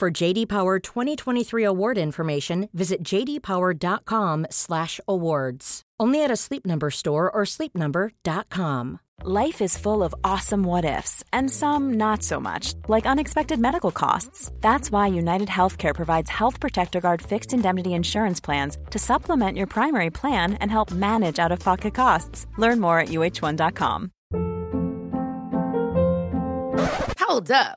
For JD Power 2023 award information, visit jdpower.com/awards. Only at a Sleep Number store or sleepnumber.com. Life is full of awesome what ifs and some not so much, like unexpected medical costs. That's why United Healthcare provides Health Protector Guard fixed indemnity insurance plans to supplement your primary plan and help manage out-of-pocket costs. Learn more at uh1.com. Hold up.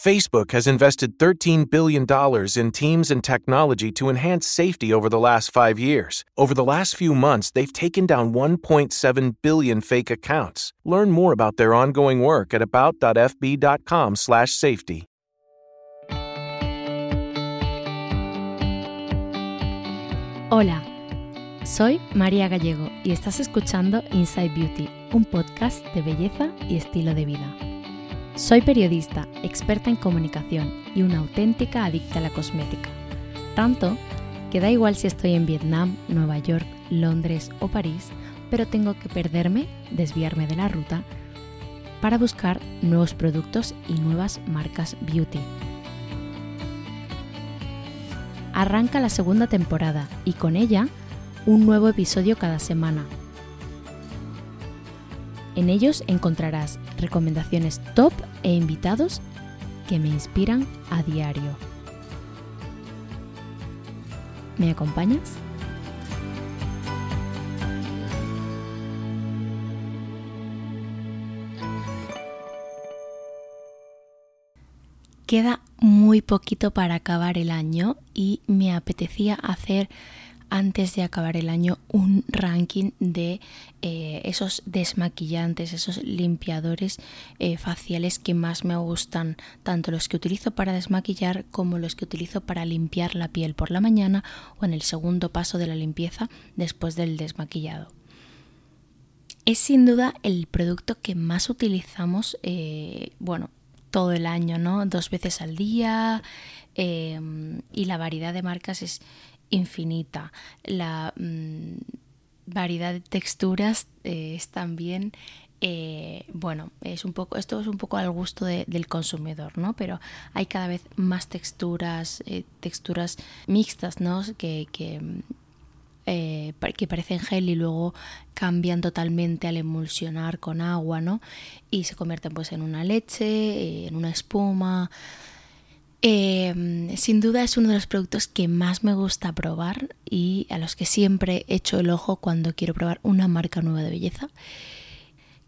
Facebook has invested $13 billion in teams and technology to enhance safety over the last five years. Over the last few months, they've taken down 1.7 billion fake accounts. Learn more about their ongoing work at about.fb.com/safety. Hola, soy María Gallego y estás escuchando Inside Beauty, un podcast de belleza y estilo de vida. Soy periodista, experta en comunicación y una auténtica adicta a la cosmética. Tanto que da igual si estoy en Vietnam, Nueva York, Londres o París, pero tengo que perderme, desviarme de la ruta, para buscar nuevos productos y nuevas marcas beauty. Arranca la segunda temporada y con ella un nuevo episodio cada semana. En ellos encontrarás recomendaciones top e invitados que me inspiran a diario. ¿Me acompañas? Queda muy poquito para acabar el año y me apetecía hacer antes de acabar el año un ranking de eh, esos desmaquillantes, esos limpiadores eh, faciales que más me gustan, tanto los que utilizo para desmaquillar como los que utilizo para limpiar la piel por la mañana o en el segundo paso de la limpieza después del desmaquillado. Es sin duda el producto que más utilizamos, eh, bueno, todo el año, ¿no? Dos veces al día y la variedad de marcas es infinita. La mm, variedad de texturas eh, es también eh, bueno, es un poco, esto es un poco al gusto del consumidor, ¿no? Pero hay cada vez más texturas, eh, texturas mixtas, ¿no? Que, que, que, parecen gel y luego cambian totalmente al emulsionar con agua, ¿no? Y se convierten pues en una leche, en una espuma. Em, sin duda es uno de los productos que más me gusta probar y a los que siempre echo el ojo cuando quiero probar una marca nueva de belleza.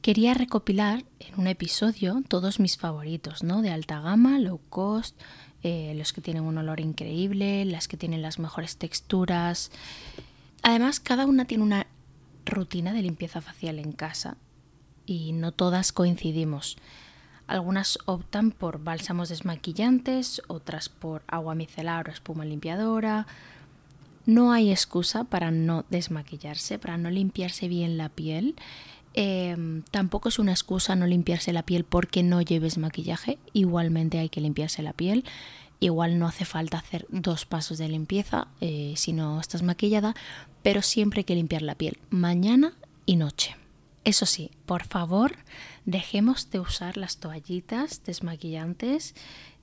Quería recopilar en un episodio todos mis favoritos, ¿no? De alta gama, low cost, eh, los que tienen un olor increíble, las que tienen las mejores texturas. Además, cada una tiene una rutina de limpieza facial en casa y no todas coincidimos. Algunas optan por bálsamos desmaquillantes, otras por agua micelar o espuma limpiadora. No hay excusa para no desmaquillarse, para no limpiarse bien la piel. Em, tampoco es una excusa no limpiarse la piel porque no lleves maquillaje. Igualmente hay que limpiarse la piel. Igual no hace falta hacer dos pasos de limpieza eh, si no estás maquillada, pero siempre hay que limpiar la piel mañana y noche. Eso sí, por favor, dejemos de usar las toallitas desmaquillantes,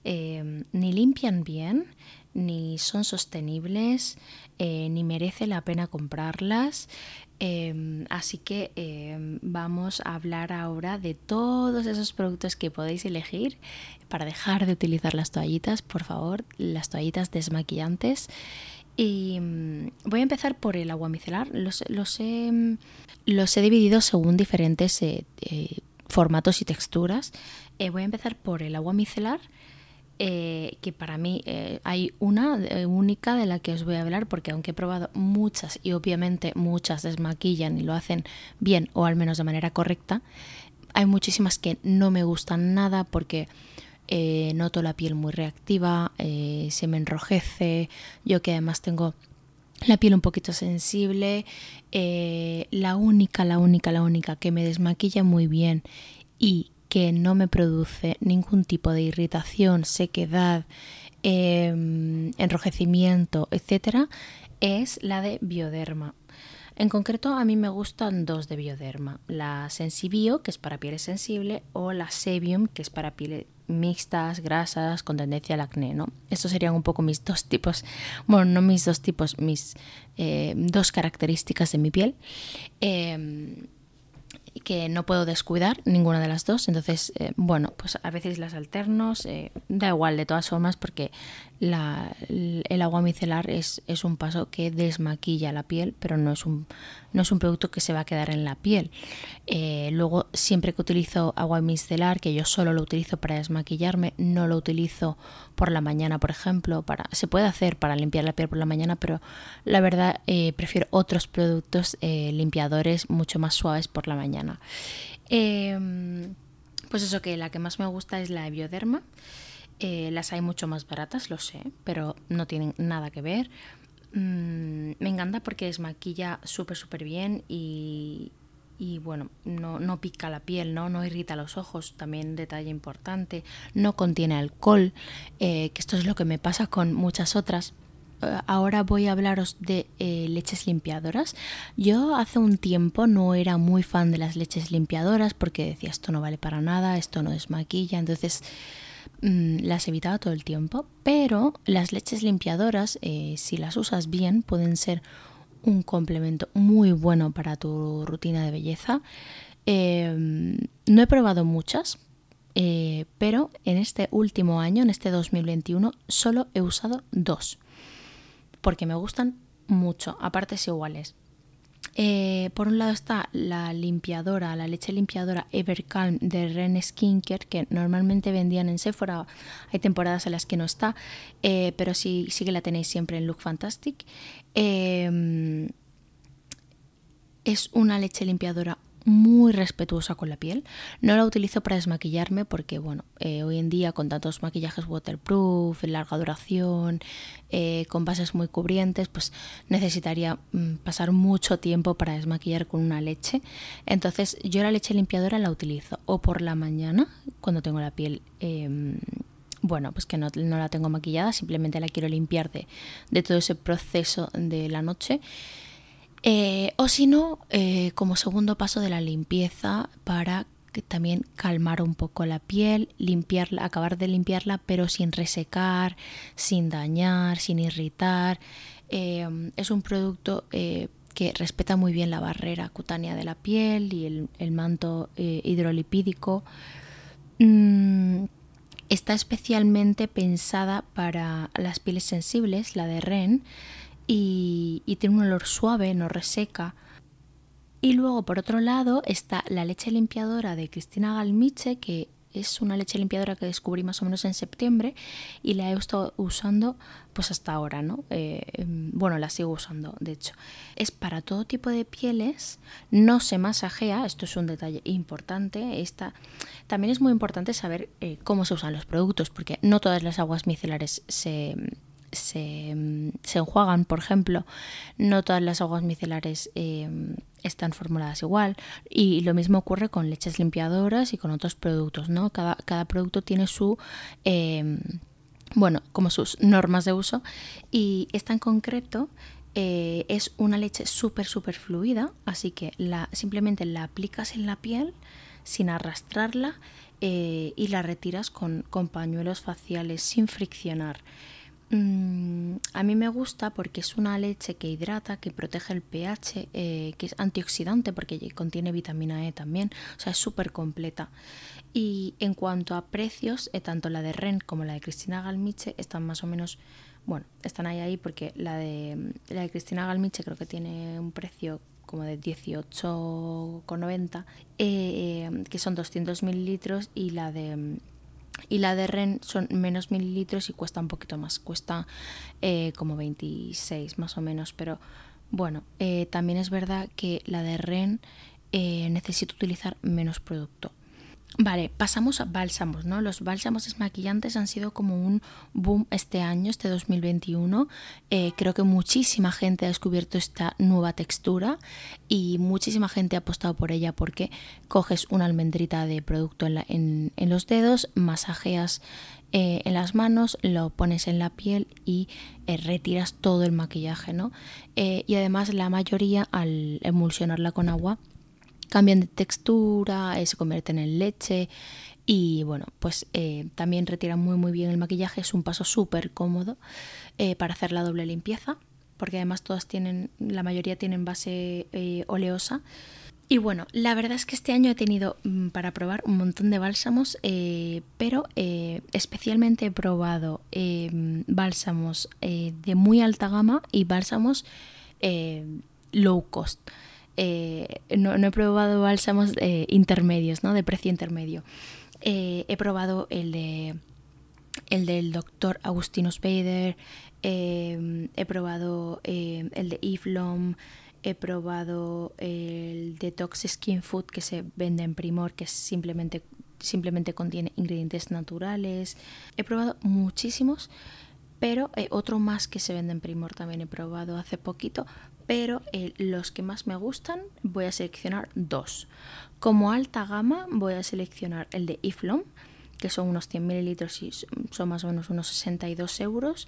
eh, ni limpian bien, ni son sostenibles, eh, ni merece la pena comprarlas. Em, así que vamos a hablar ahora de todos esos productos que podéis elegir para dejar de utilizar las toallitas, por favor, las toallitas desmaquillantes. Y mm, voy a empezar por el agua micelar. Los, los, he, los he, dividido según diferentes eh, eh, formatos y texturas. Eh, voy a empezar por el agua micelar. que para mí hay una única de la que os voy a hablar porque aunque he probado muchas y obviamente muchas desmaquillan y lo hacen bien o al menos de manera correcta, hay muchísimas que no me gustan nada porque eh, noto la piel muy reactiva, eh, se me enrojece, yo que además tengo la piel un poquito sensible, eh, la única, la única, la única que me desmaquilla muy bien y que no me produce ningún tipo de irritación, sequedad, em, enrojecimiento, etcétera, es la de Bioderma. En concreto, a mí me gustan dos de Bioderma: la Sensibio, que es para piel sensible, o la Sebium, que es para piel mixtas, grasas, con tendencia al acné, ¿no? Estos serían un poco mis dos tipos, bueno, no mis dos tipos, mis eh, dos características de mi piel. Eh, que no puedo descuidar ninguna de las dos. Entonces, eh, bueno, pues a veces las alternos, eh, da igual de todas formas porque el agua micelar es, es, un paso que desmaquilla la piel, pero no es un, no es un producto que se va a quedar en la piel. Eh, luego, siempre que utilizo agua micelar, que yo solo lo utilizo para desmaquillarme, no lo utilizo por la mañana, por ejemplo. Para, se puede hacer para limpiar la piel por la mañana, pero la verdad prefiero otros productos limpiadores mucho más suaves por la mañana. Em, pues eso que la que más me gusta es la de Bioderma. Eh, las hay mucho más baratas, lo sé, pero no tienen nada que ver. Mm, me encanta porque desmaquilla súper, súper bien y, bueno, no, pica la piel, ¿no? irrita los ojos, también detalle importante. No contiene alcohol, eh, que esto es lo que me pasa con muchas otras ahora voy a hablaros de eh, leches limpiadoras. Yo hace un tiempo no era muy fan de las leches limpiadoras porque decía esto no vale para nada, esto no desmaquilla, entonces mm, las evitaba todo el tiempo. Pero las leches limpiadoras, eh, si las usas bien, pueden ser un complemento muy bueno para tu rutina de belleza. Em, no he probado muchas, pero en este último año, en este 2021, solo he usado dos porque me gustan mucho, a partes iguales. Eh, por un lado está la limpiadora, la leche limpiadora Evercalm de Ren Skincare, que normalmente vendían en Sephora. Hay temporadas en las que no está, eh, pero sí, sí que la tenéis siempre en Look Fantastic. Eh, es una leche limpiadora muy respetuosa con la piel. No la utilizo para desmaquillarme porque, bueno, eh, hoy en día con tantos maquillajes waterproof, larga duración, eh, con bases muy cubrientes, pues necesitaría mm, pasar mucho tiempo para desmaquillar con una leche. Entonces yo la leche limpiadora la utilizo o por la mañana, cuando tengo la piel... Em, bueno, pues que no, la tengo maquillada, simplemente la quiero limpiar de, de todo ese proceso de la noche eh, o si no, eh, como segundo paso de la limpieza para que también calmar un poco la piel, limpiarla, acabar de limpiarla, pero sin resecar, sin dañar, sin irritar. Eh, es un producto que respeta muy bien la barrera cutánea de la piel y el, manto hidrolipídico. Mm, está especialmente pensada para las pieles sensibles, la de REN, y, tiene un olor suave, no reseca. Y luego, por otro lado, está la leche limpiadora de Cristina Galmiche, que es una leche limpiadora que descubrí más o menos en septiembre y la he estado usando pues hasta ahora, ¿no? Eh, bueno, la sigo usando, de hecho. Es para todo tipo de pieles, no se masajea, esto es un detalle importante. Esta, también es muy importante saber eh, cómo se usan los productos, porque no todas las aguas micelares se se, enjuagan, por ejemplo, no todas las aguas micelares em, están formuladas igual y lo mismo ocurre con leches limpiadoras y con otros productos, ¿no? Cada, producto tiene su... Em, bueno, como sus normas de uso y esta en concreto eh, es una leche súper súper fluida, así que la, simplemente la aplicas en la piel sin arrastrarla eh, y la retiras con, con pañuelos faciales sin friccionar. Mm, a mí me gusta porque es una leche que hidrata, que protege el pH, eh, que es antioxidante porque contiene vitamina E también, o sea, es súper completa. Y en cuanto a precios, eh, tanto la de Ren como la de Cristina Galmiche están más o menos, bueno, están ahí ahí porque la de, la de Cristina Galmiche creo que tiene un precio como de 18,90, eh, que son 200 mililitros, y la de y la de Ren son menos mililitros y cuesta un poquito más, cuesta eh, como 26 más o menos, pero bueno, eh, también es verdad que la de Ren necesito utilizar menos producto. Vale, pasamos a bálsamos, ¿no? Los bálsamos desmaquillantes han sido como un boom este año, este 2021. Eh, creo que muchísima gente ha descubierto esta nueva textura y muchísima gente ha apostado por ella porque coges una almendrita de producto en, los dedos, masajeas eh, en las manos, lo pones en la piel y eh, retiras todo el maquillaje, ¿no? y además la mayoría al emulsionarla con agua cambian de textura, eh, se convierten en leche y bueno, pues eh, también retiran muy muy bien el maquillaje, es un paso súper cómodo eh, para hacer la doble limpieza, porque además todas tienen, la mayoría tienen base oleosa. Y bueno, la verdad es que este año he tenido mm, para probar un montón de bálsamos, pero especialmente he probado bálsamos de muy alta gama y bálsamos low cost. Eh, no, he probado bálsamos eh, intermedios, ¿no? De precio intermedio. Eh, he probado el de el del doctor Agustino Spader, he probado el de Iflom, he probado el Detox Skin Food que se vende en Primor, que simplemente, simplemente contiene ingredientes naturales. He probado muchísimos, pero otro más que se vende en Primor también he probado hace poquito, pero eh, los que más me gustan voy a seleccionar dos. Como alta gama voy a seleccionar el de Iflom, que son unos 100 mililitros y son más o menos unos 62 euros.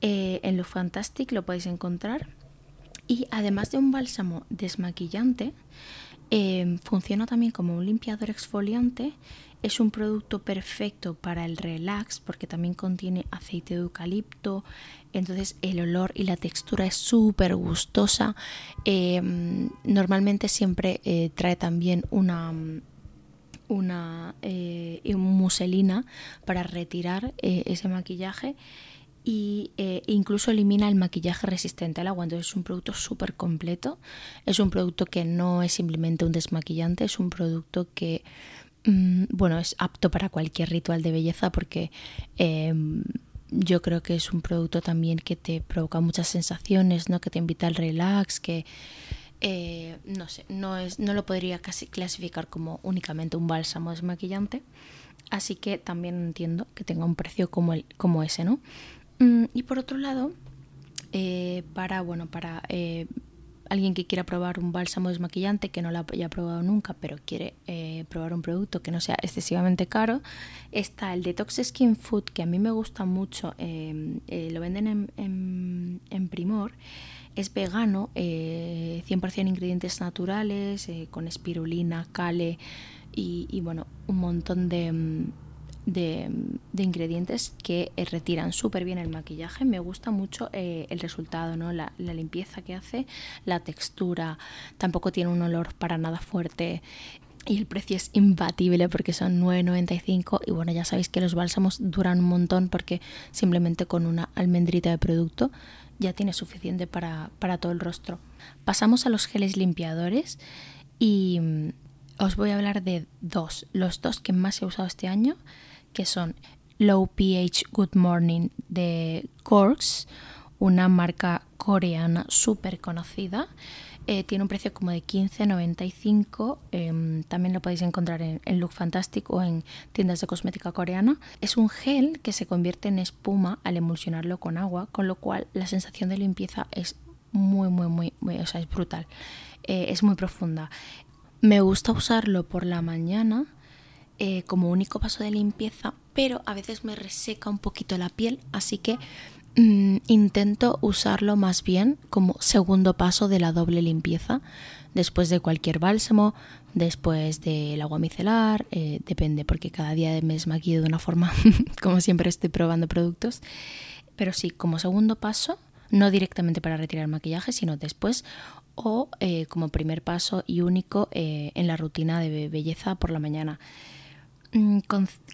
Eh, en Look Fantastic lo podéis encontrar. Y además de un bálsamo desmaquillante, eh, funciona también como un limpiador exfoliante. Es un producto perfecto para el relax porque también contiene aceite de eucalipto, entonces el olor y la textura es súper gustosa. Em, normalmente siempre eh, trae también una una eh, muselina para retirar eh, ese maquillaje y incluso elimina el maquillaje resistente al agua. Entonces es un producto súper completo. Es un producto que no es simplemente un desmaquillante, es un producto que Mm, bueno, es apto para cualquier ritual de belleza porque em, yo creo que es un producto también que te provoca muchas sensaciones, ¿no? que te invita al relax, que eh, no sé, no, es, no lo podría casi clasificar como únicamente un bálsamo desmaquillante, así que también entiendo que tenga un precio como, el, como ese, ¿no? Mm, y por otro lado, eh, para, bueno, para eh, alguien que quiera probar un bálsamo desmaquillante que no lo haya probado nunca, pero quiere eh, probar un producto que no sea excesivamente caro, está el Detox Skin Food, que a mí me gusta mucho, em, lo venden en, en, Primor. Es vegano, 100% eh, ingredientes naturales, con espirulina, cale y, y bueno, un montón de de, ingredientes que eh, retiran súper bien el maquillaje. Me gusta mucho eh, el resultado, ¿no? La, limpieza que hace, la textura, tampoco tiene un olor para nada fuerte. Y el precio es imbatible porque son 9,95 y bueno, ya sabéis que los bálsamos duran un montón porque simplemente con una almendrita de producto ya tiene suficiente para, para todo el rostro. Pasamos a los geles limpiadores y mm, os voy a hablar de dos, los dos que más he usado este año que son Low pH Good Morning de Corks, una marca coreana súper conocida. Eh, tiene un precio como de 15,95. Em, también lo podéis encontrar en, Look Fantastic o en tiendas de cosmética coreana. Es un gel que se convierte en espuma al emulsionarlo con agua, con lo cual la sensación de limpieza es muy, muy, muy, o sea, es brutal. Eh, es muy profunda. Me gusta usarlo por la mañana eh, como único paso de limpieza, pero a veces me reseca un poquito la piel, así que mm, intento usarlo más bien como segundo paso de la doble limpieza, después de cualquier bálsamo, después del agua micelar, eh, depende, porque cada día me desmaquillo de una forma, como siempre estoy probando productos. Pero sí, como segundo paso, no directamente para retirar maquillaje, sino después o eh, como primer paso y único en la rutina de belleza por la mañana. Mm,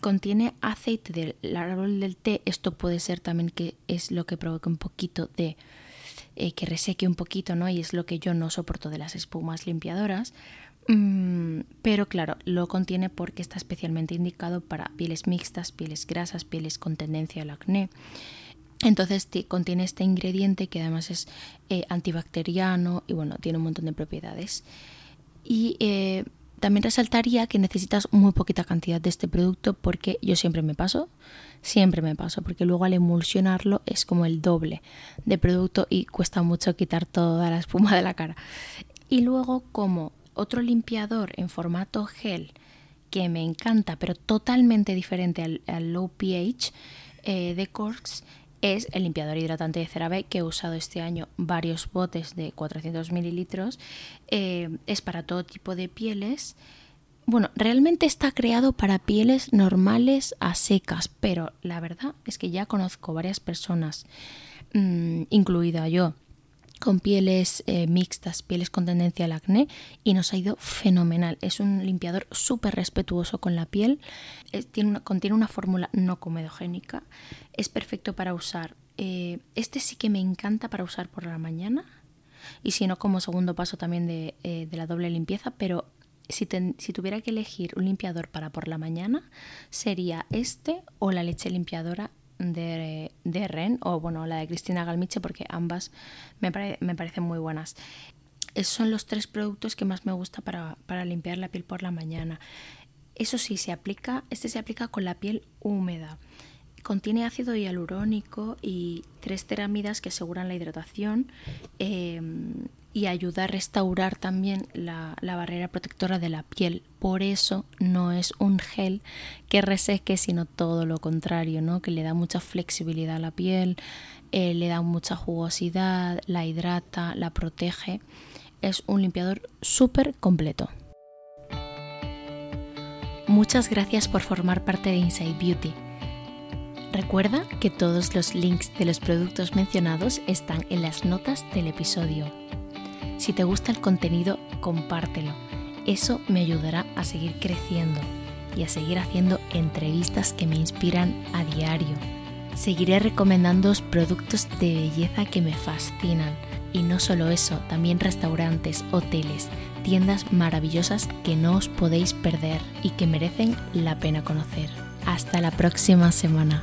contiene aceite del árbol del té. Esto puede ser también que es lo que provoca un poquito de eh, que reseque un poquito, ¿no? Y es lo que yo no soporto de las espumas limpiadoras. Mm, pero claro, lo contiene porque está especialmente indicado para pieles mixtas, pieles grasas, pieles con tendencia al acné. Entonces contiene este ingrediente que además es eh, antibacteriano y bueno, tiene un montón de propiedades. Y eh, también resaltaría que necesitas muy poquita cantidad de este producto porque yo siempre me paso, siempre me paso, porque luego al emulsionarlo es como el doble de producto y cuesta mucho quitar toda la espuma de la cara. Y luego como otro limpiador en formato gel que me encanta, pero totalmente diferente al, low pH eh, de Corks, es el limpiador hidratante de CeraVe que he usado este año varios botes de 400 mililitros. Eh, es para todo tipo de pieles. Bueno, realmente está creado para pieles normales a secas, pero la verdad es que ya conozco varias personas, mm, incluida yo, con pieles eh, mixtas, pieles con tendencia al acné y nos ha ido fenomenal. Es un limpiador súper respetuoso con la piel, tiene contiene una fórmula no comedogénica, es perfecto para usar. Eh, este sí que me encanta para usar por la mañana y si no como segundo paso también de, eh, la doble limpieza, pero si, tuviera que elegir un limpiador para por la mañana sería este o la leche limpiadora de, Ren o bueno, la de Cristina Galmiche porque ambas me, me parecen muy buenas. Esos son los tres productos que más me gusta para, para, limpiar la piel por la mañana. Eso sí, se aplica, este se aplica con la piel húmeda. Contiene ácido hialurónico y tres ceramidas que aseguran la hidratación eh, y ayuda a restaurar también la, barrera protectora de la piel. Por eso no es un gel que reseque, sino todo lo contrario, ¿no? que le da mucha flexibilidad a la piel, eh, le da mucha jugosidad, la hidrata, la protege. Es un limpiador súper completo. Muchas gracias por formar parte de Inside Beauty. Recuerda que todos los links de los productos mencionados están en las notas del episodio. Si te gusta el contenido, compártelo. Eso me ayudará a seguir creciendo y a seguir haciendo entrevistas que me inspiran a diario. Seguiré recomendando productos de belleza que me fascinan. Y no solo eso, también restaurantes, hoteles, tiendas maravillosas que no os podéis perder y que merecen la pena conocer. Hasta la próxima semana.